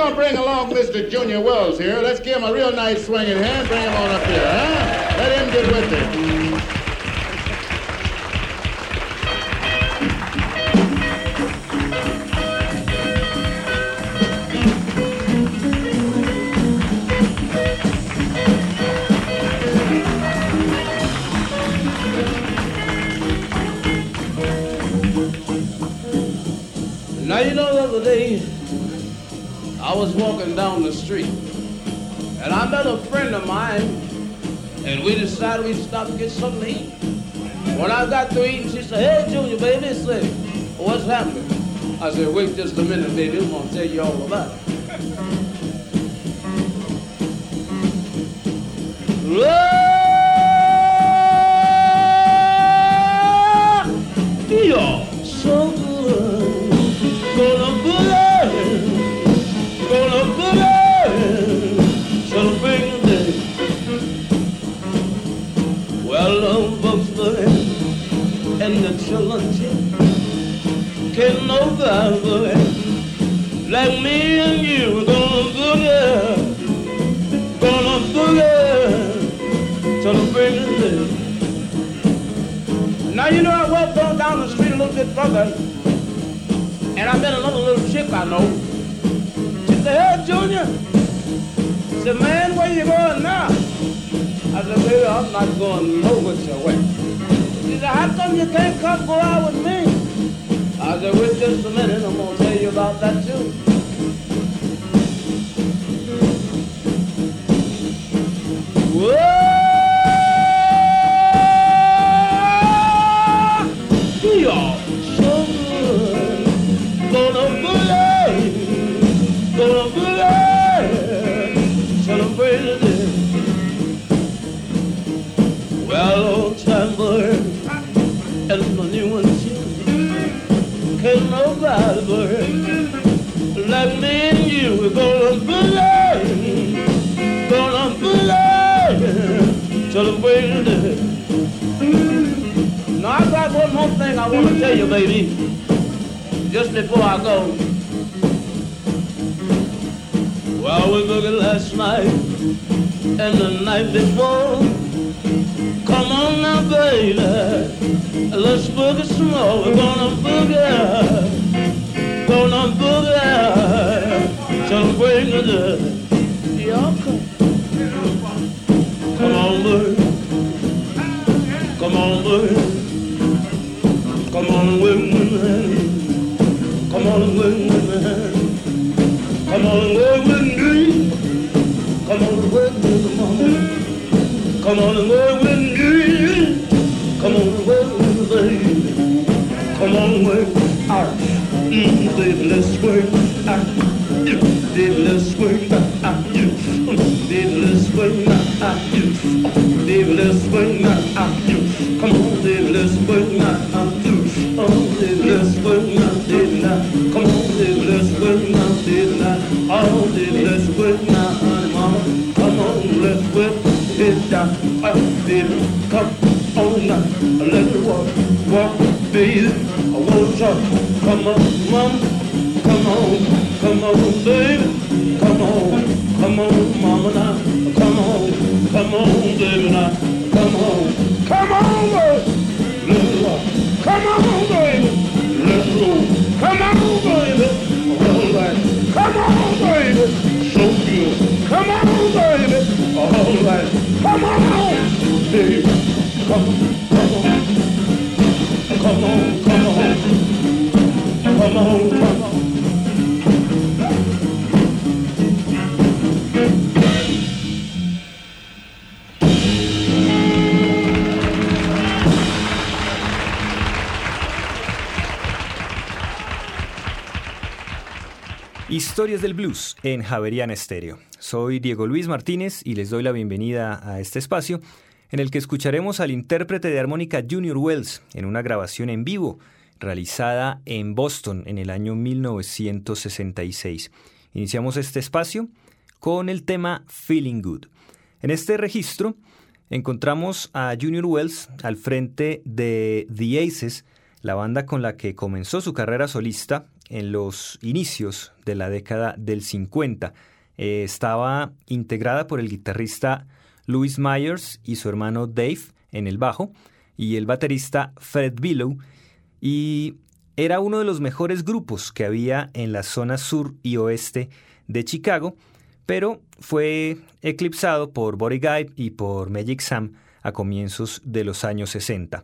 gonna bring along Mr. Junior Wells here. Let's give him a real nice swinging hand. Bring him on up here, huh? Let him get with it. Now you know the other day I was walking down the street and I met a friend of mine and we decided we'd stop and get something to eat. When I got to eating, she said, Hey Junior, baby, said, what's happening? I said, wait just a minute, baby, I'm gonna tell you all about it. Lord, children can nobody like me and you. Gonna boogie, gonna boogie, celebrating the break of day. Now you know I walked on down the street a little bit further, and I met another little chick I know. She said, Hey Junior. I said, man, where you going now? I said, baby, I'm not going no which way. She said, how come you can't come go out with me? I said, wait just a minute, I'm gonna tell you about that too. On, let's it down. Oh, baby, come on now, let's walk, walk, baby. I want you, come on, mama. Come on, come on, baby. Come on, come on, mama now. Come on, come on, baby now. Come on, come on, baby. Historias del Blues en Javeriana Estéreo. Soy Diego Luis Martínez y les doy la bienvenida a este espacio en el que escucharemos al intérprete de armónica Junior Wells en una grabación en vivo realizada en Boston en el año 1966. Iniciamos este espacio con el tema Feeling Good. En este registro encontramos a Junior Wells al frente de The Aces, la banda con la que comenzó su carrera solista en los inicios de la década del 50. Eh, estaba integrada por el guitarrista Louis Myers y su hermano Dave en el bajo y el baterista Fred Billow y era uno de los mejores grupos que había en la zona sur y oeste de Chicago, pero fue eclipsado por Body Guy y por Magic Sam a comienzos de los años 60.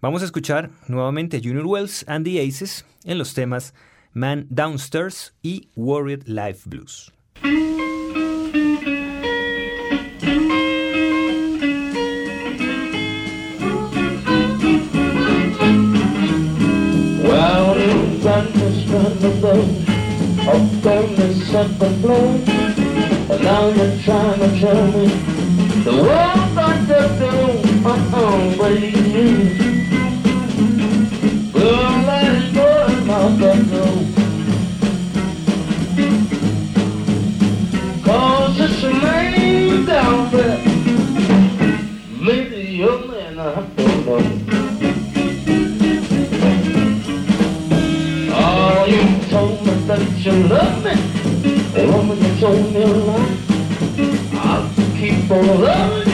Vamos a escuchar nuevamente Junior Wells and the Aces en los temas Man Downstairs y Worried Life Blues. river upon the second floor. And now you're trying to tell me the world not just a uh-uh, baby. so full of. I'll keep on loving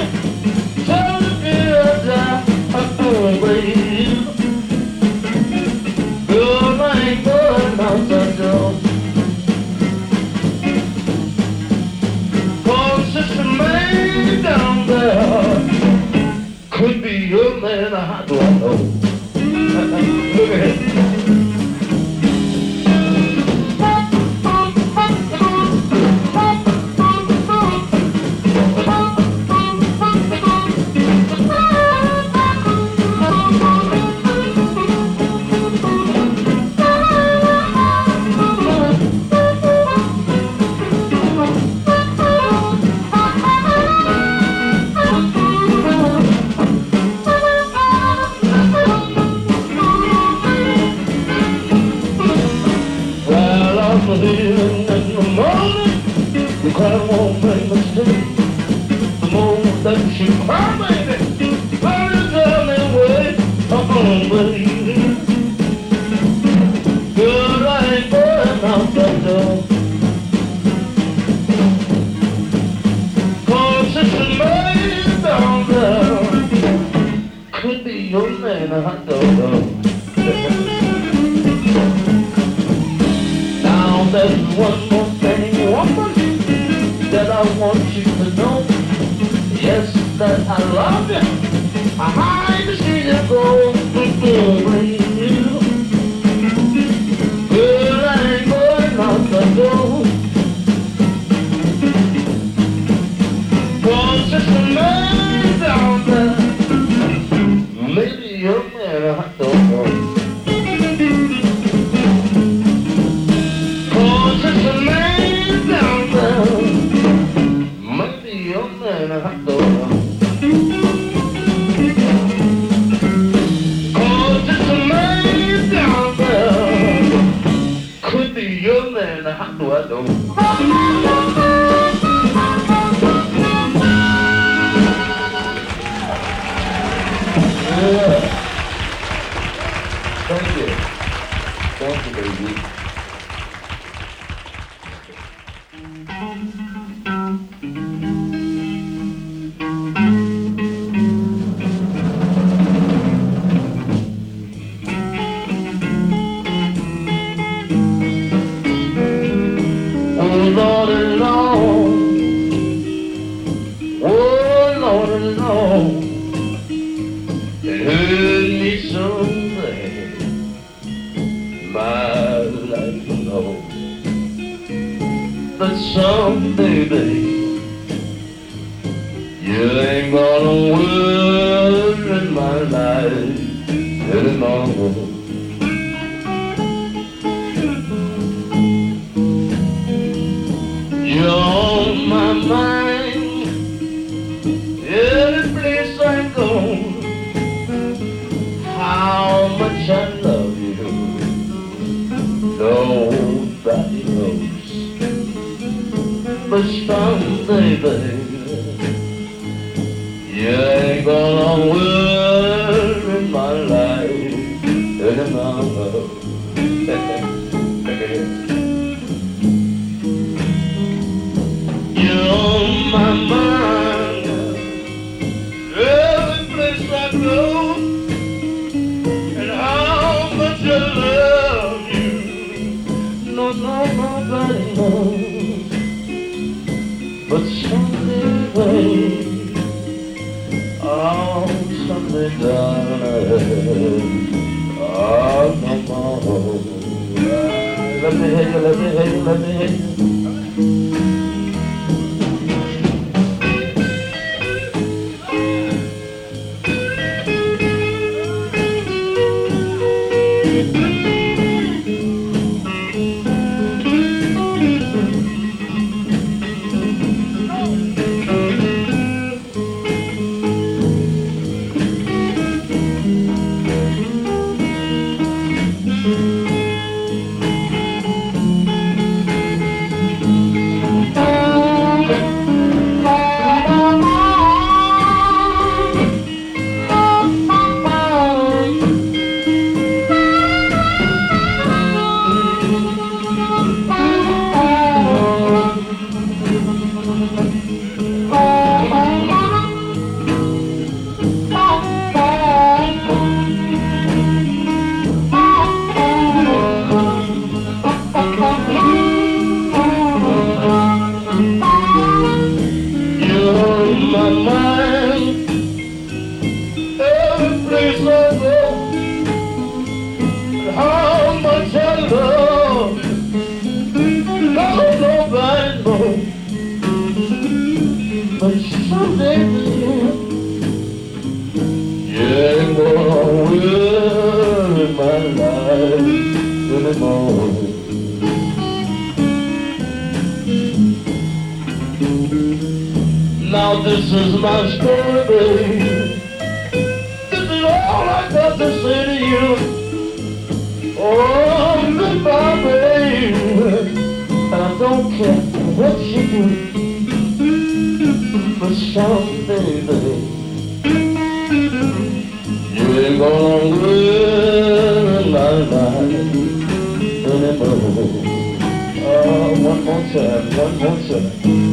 Lord, alone. Oh, Lordy, Lord. It hurt me so bad, my life, alone, But so Monster, Monster.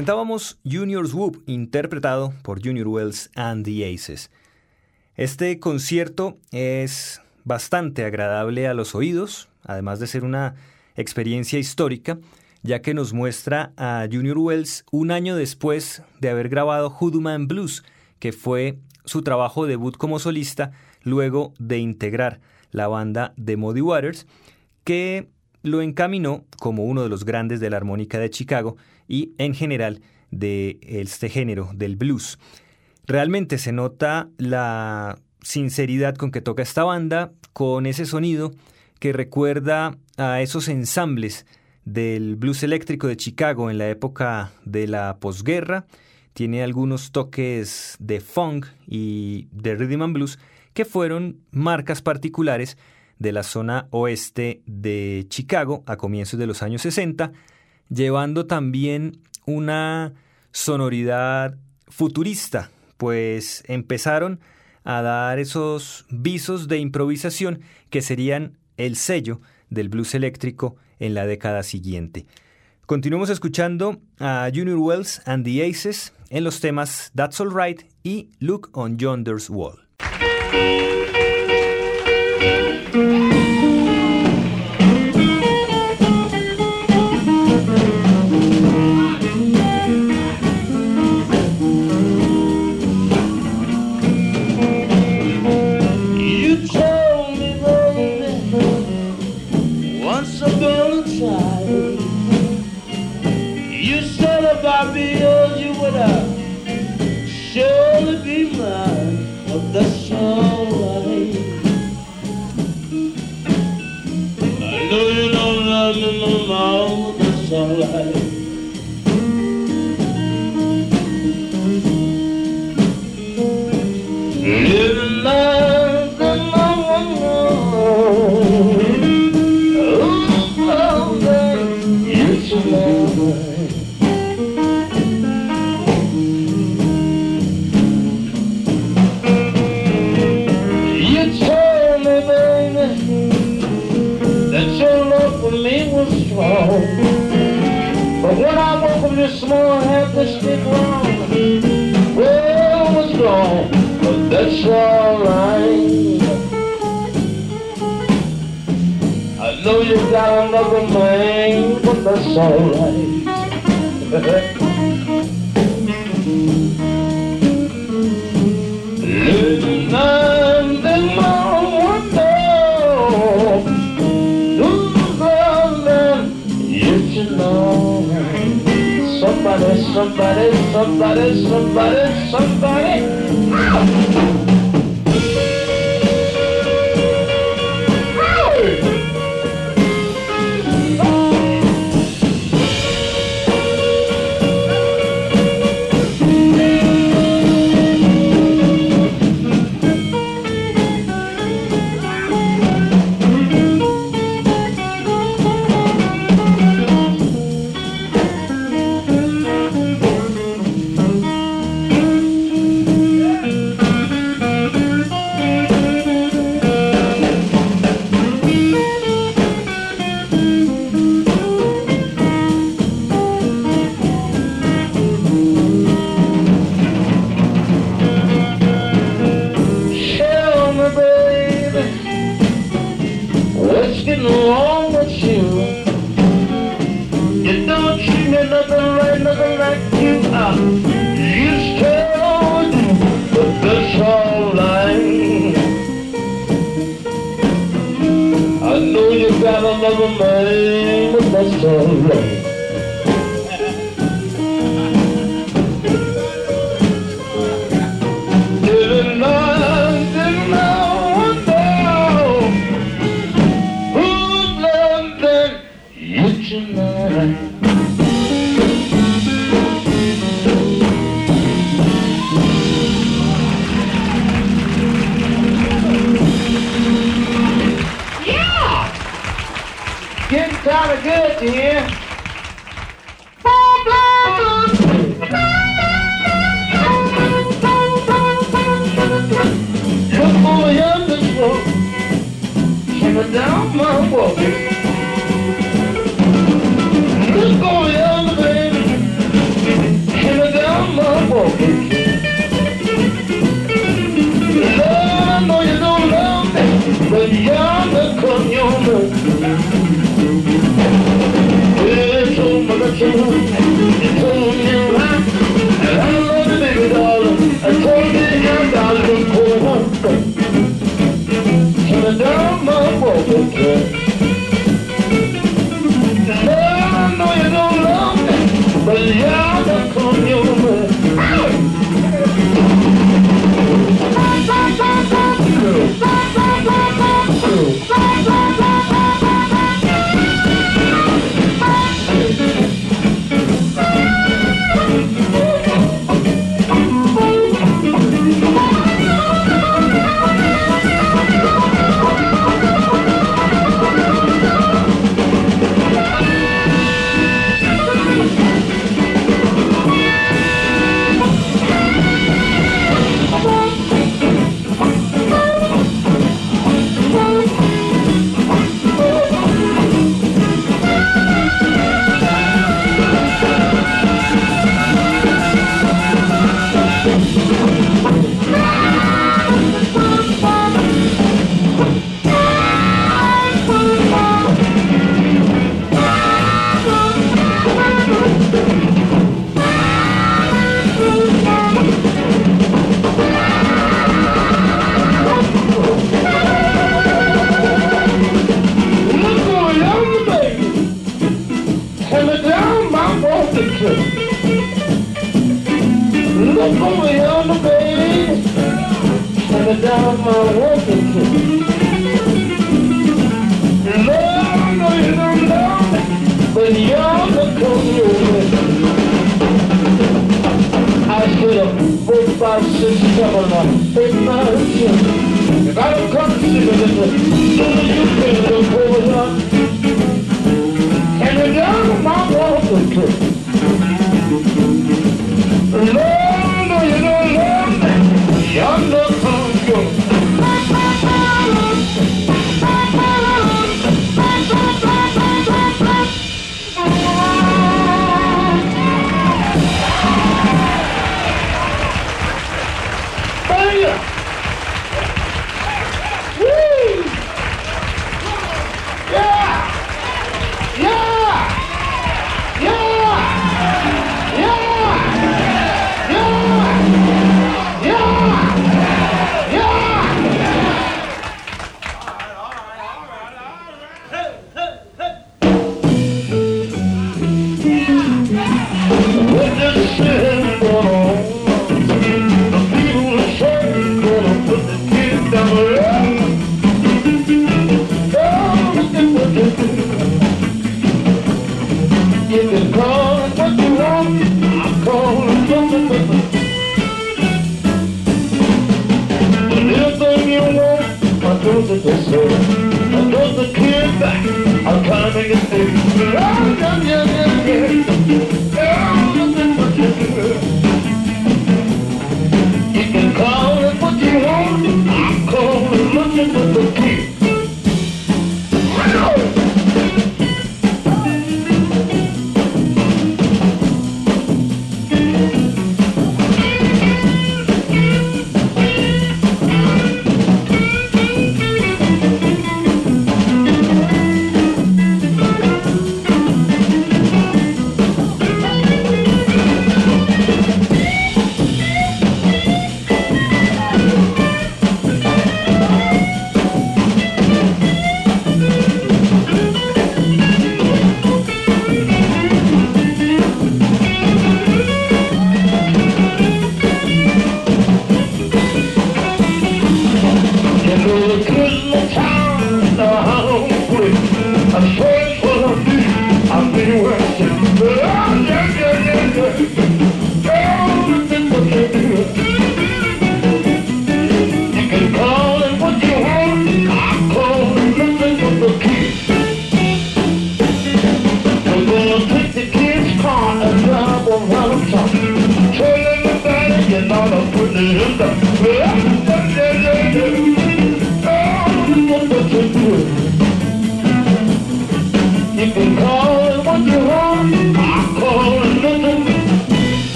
Presentábamos Junior's Whoop, interpretado por Junior Wells and the Aces. Este concierto es bastante agradable a los oídos, además de ser una experiencia histórica, ya que nos muestra a Junior Wells un año después de haber grabado Hoodoo Man Blues, que fue su trabajo debut como solista luego de integrar la banda de Muddy Waters, que lo encaminó como uno de los grandes de la armónica de Chicago y en general de este género del blues. Realmente se nota la sinceridad con que toca esta banda, con ese sonido que recuerda a esos ensambles del blues eléctrico de Chicago en la época de la posguerra. Tiene algunos toques de funk y de rhythm and blues que fueron marcas particulares de la zona oeste de Chicago a comienzos de los años 60, llevando también una sonoridad futurista, pues empezaron a dar esos visos de improvisación que serían el sello del blues eléctrico en la década siguiente. Continuamos escuchando a Junior Wells and the Aces en los temas That's Alright y Look on Yonder's Wall. Once upon a time, you said about me, be you would have. another man, but that's alright. Living the mountain you should know. Somebody, somebody, somebody, somebody, somebody. someone If I don't come to you, then the sooner you feel the poor Can you know my walk with?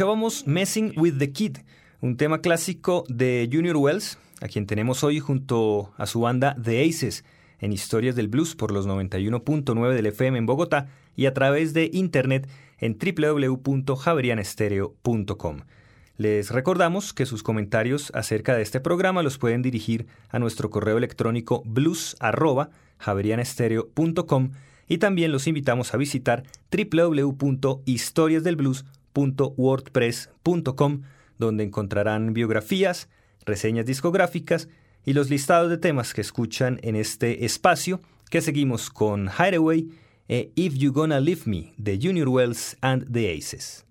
Escuchábamos Messing with the Kid, un tema clásico de Junior Wells, a quien tenemos hoy junto a su banda The Aces en Historias del Blues por los 91.9 del FM en Bogotá y a través de internet en www.javerianestereo.com. Les recordamos que sus comentarios acerca de este programa los pueden dirigir a nuestro correo electrónico blues@javerianestereo.com y también los invitamos a visitar www.historiasdelblues.wordpress.com donde encontrarán biografías, reseñas discográficas y los listados de temas que escuchan en este espacio que seguimos con Hideaway e If You Gonna Leave Me de Junior Wells and the Aces.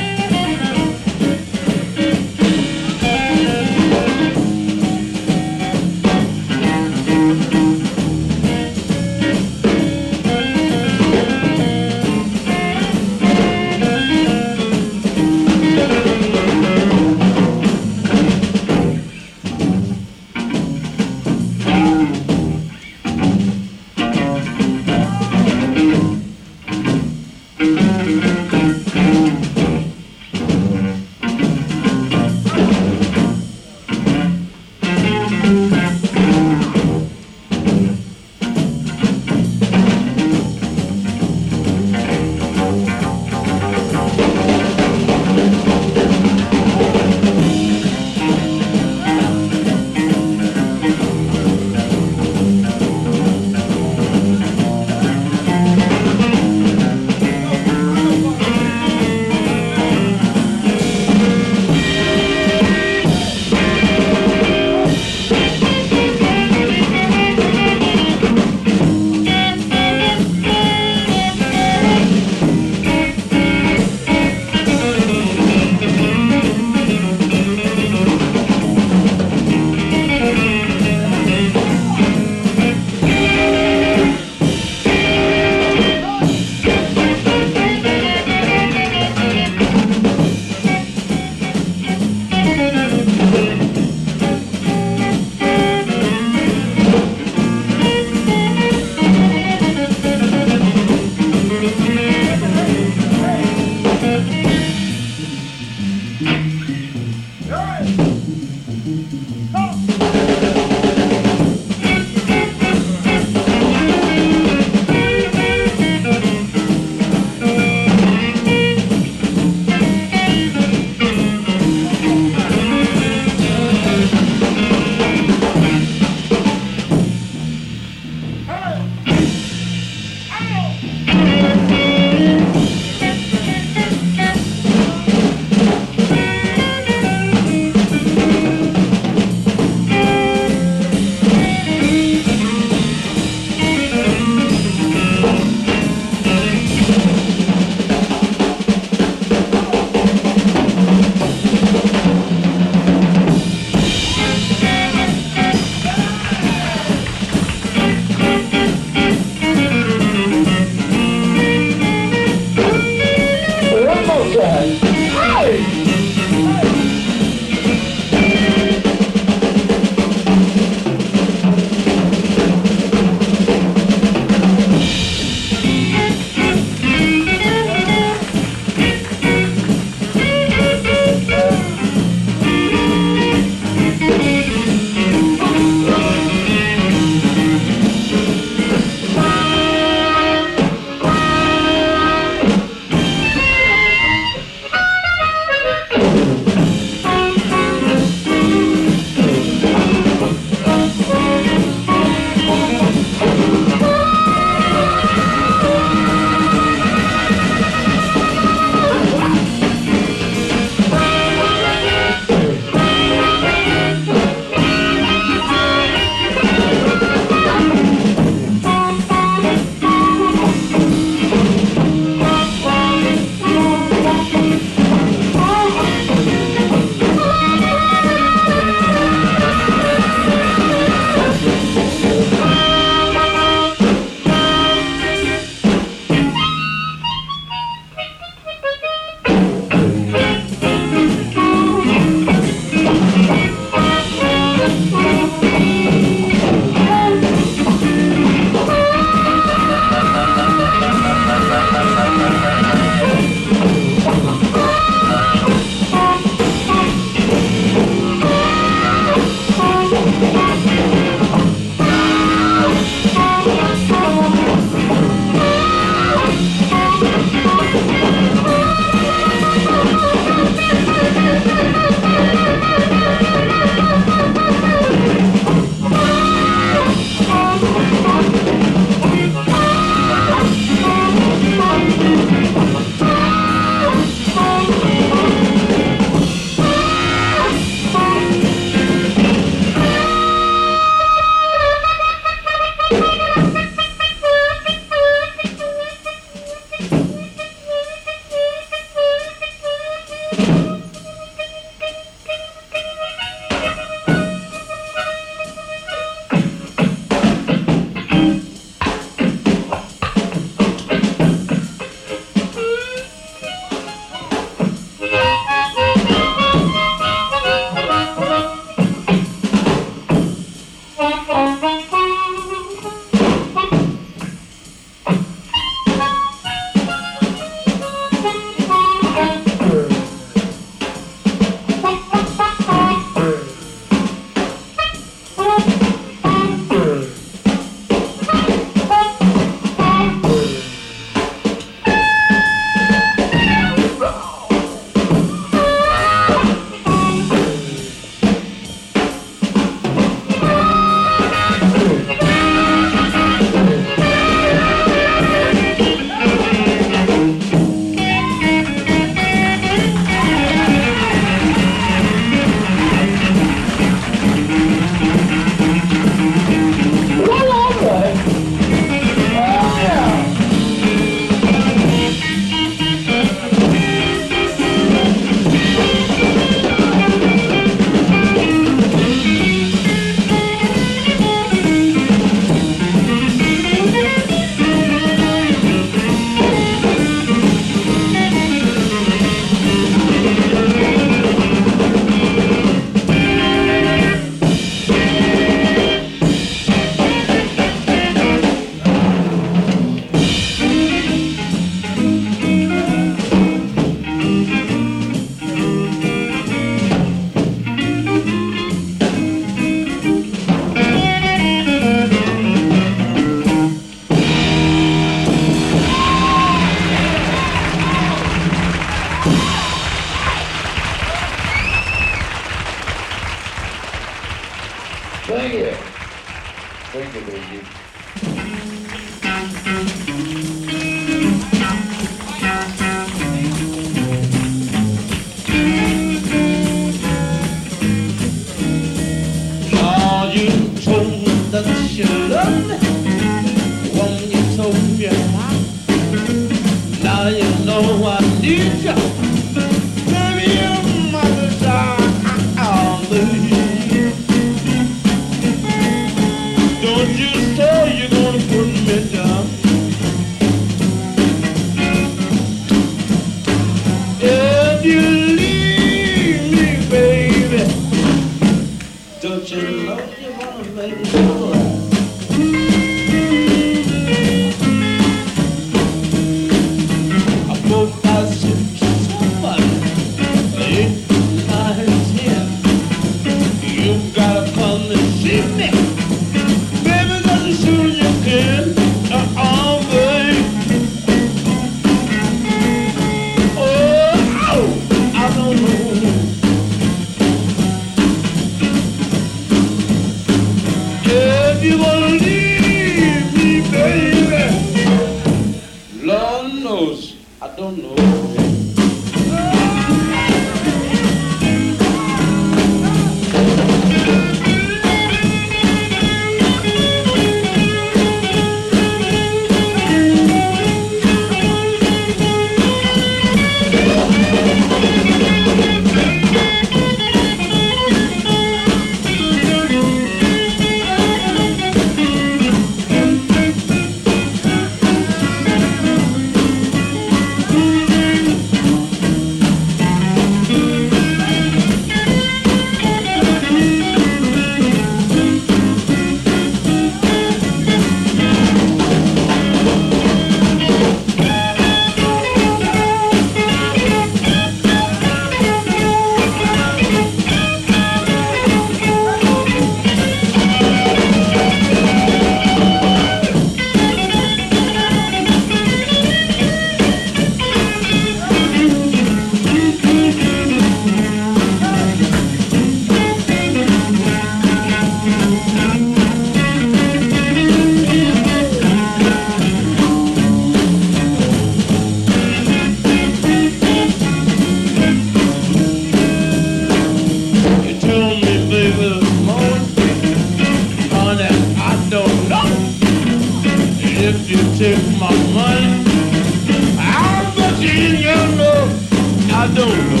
don't know.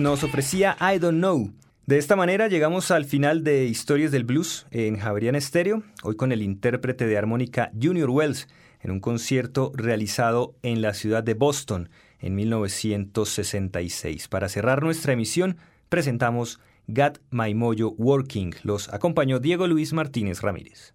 Nos ofrecía I Don't Know. De esta manera llegamos al final de Historias del Blues en Javerian Estéreo, hoy con el intérprete de armónica Junior Wells en un concierto realizado en la ciudad de Boston en 1966. Para cerrar nuestra emisión, presentamos Got My Mojo Working. Los acompañó Diego Luis Martínez Ramírez.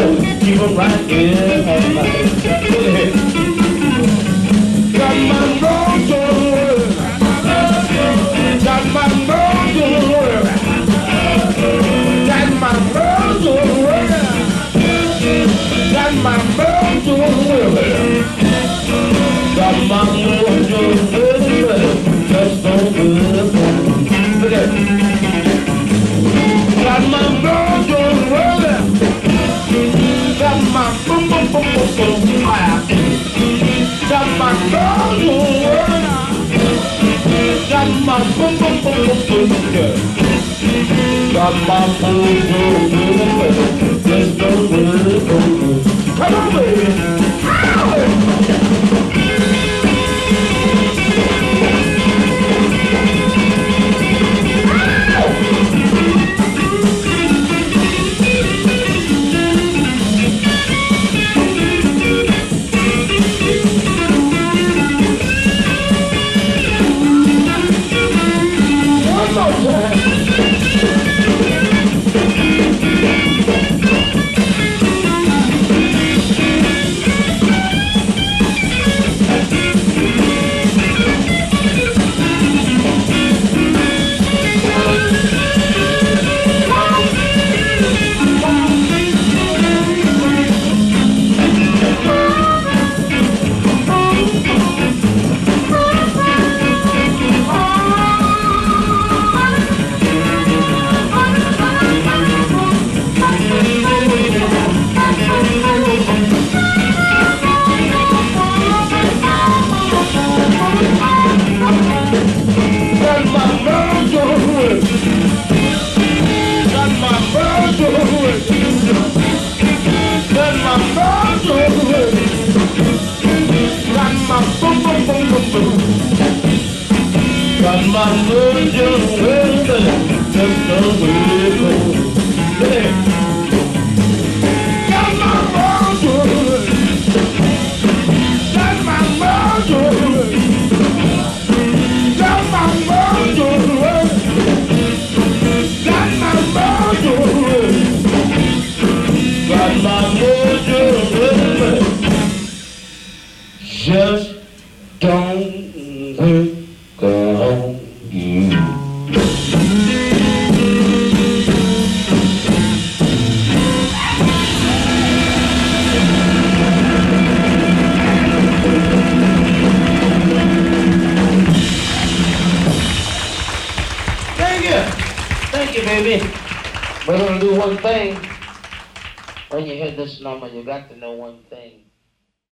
so keep them right in my life. Got my road the. Got my road the. Got my road the. Got my. Got my Got my girl Got my boom boom boom boom boom That my boom boom boom boom. Come on baby. Come on